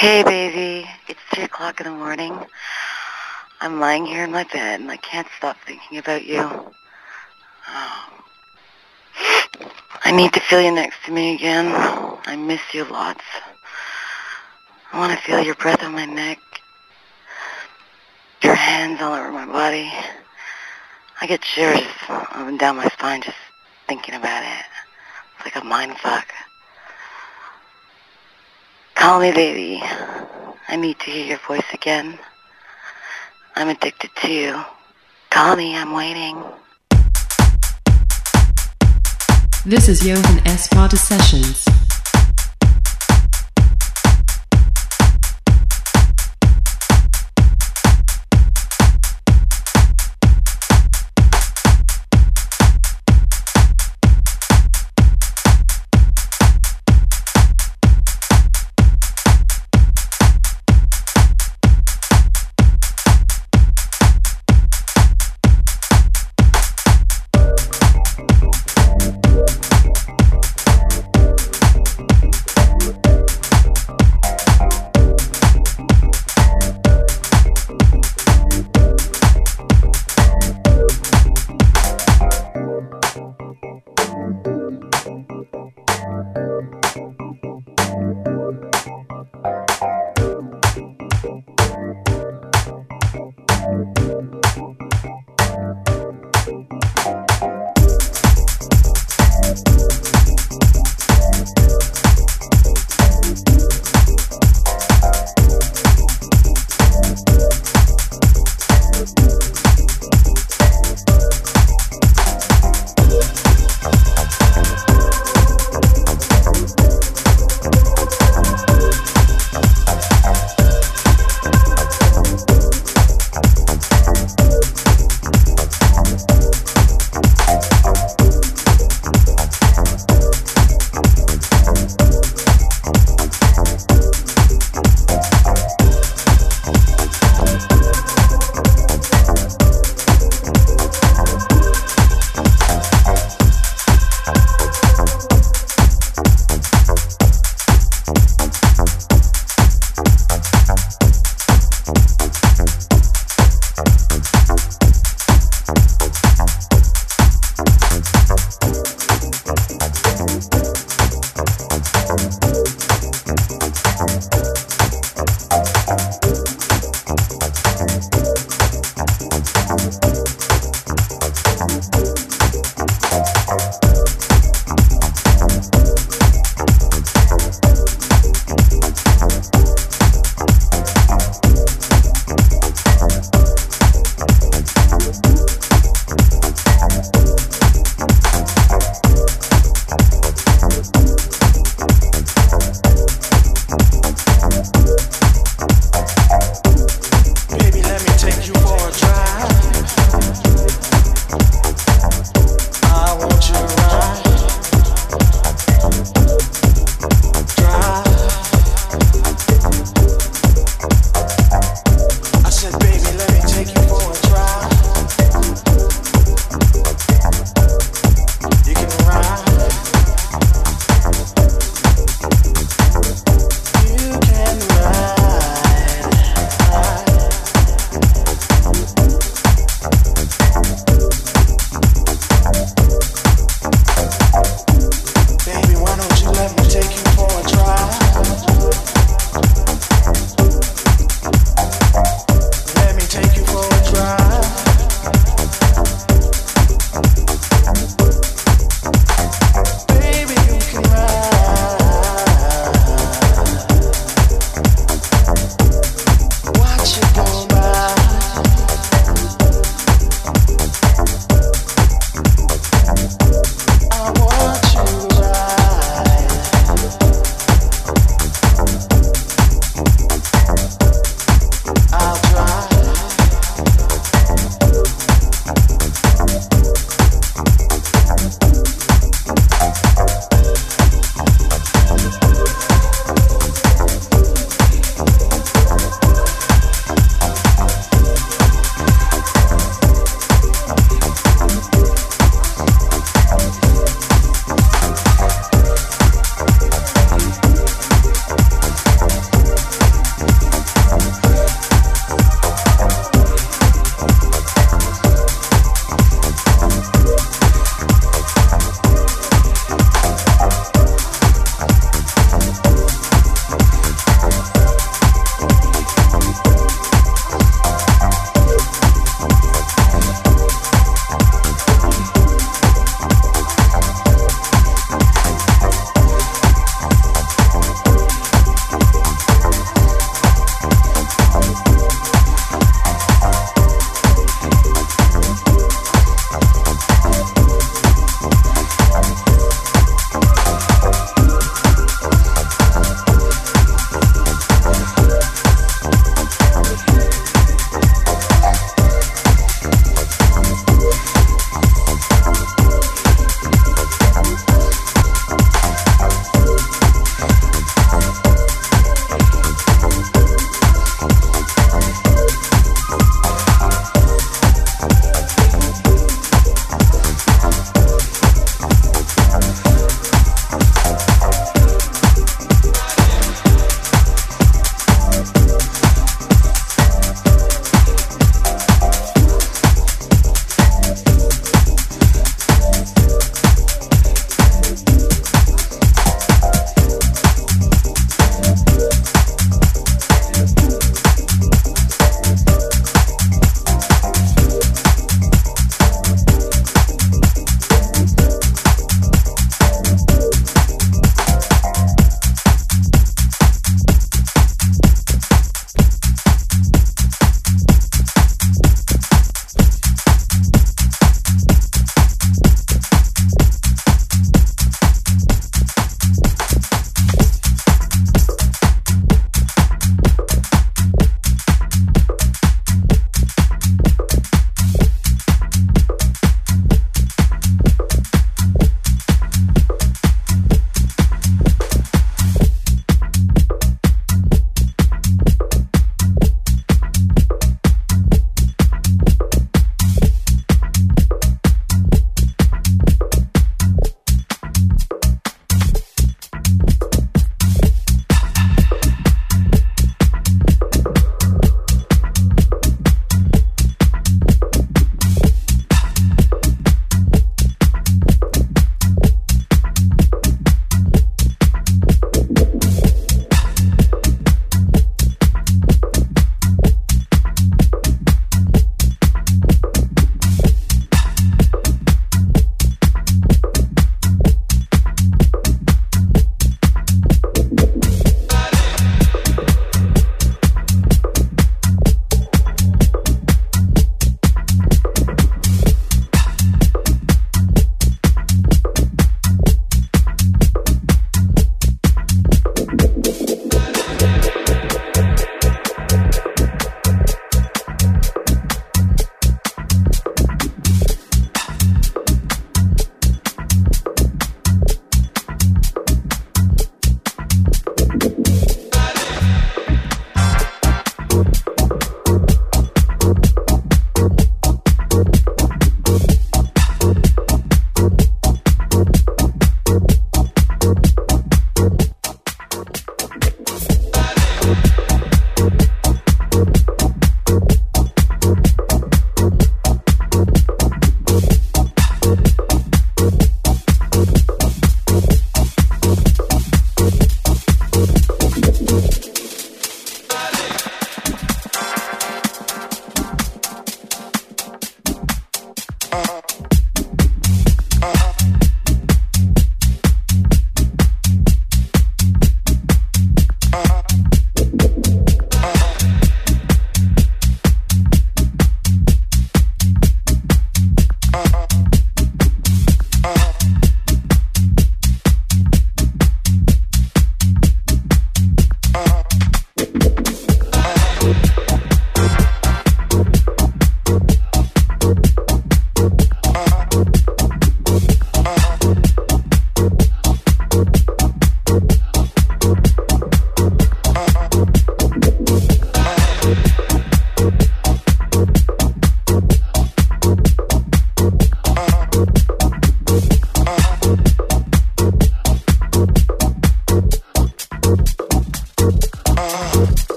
Hey, baby. It's 3 o'clock in the morning. I'm lying here in my bed and I can't stop thinking about you. Oh. I need to feel you next to me again. I miss you lots. I want to feel your breath on my neck. Your hands all over my body. I get shivers up and down my spine just thinking about it. It's like a mind fuck. Call me, baby. I need to hear your voice again. I'm addicted to you. Call me, I'm waiting. This is Johan S. Party Sessions.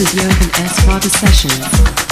Is Johan S. Vata Sessions.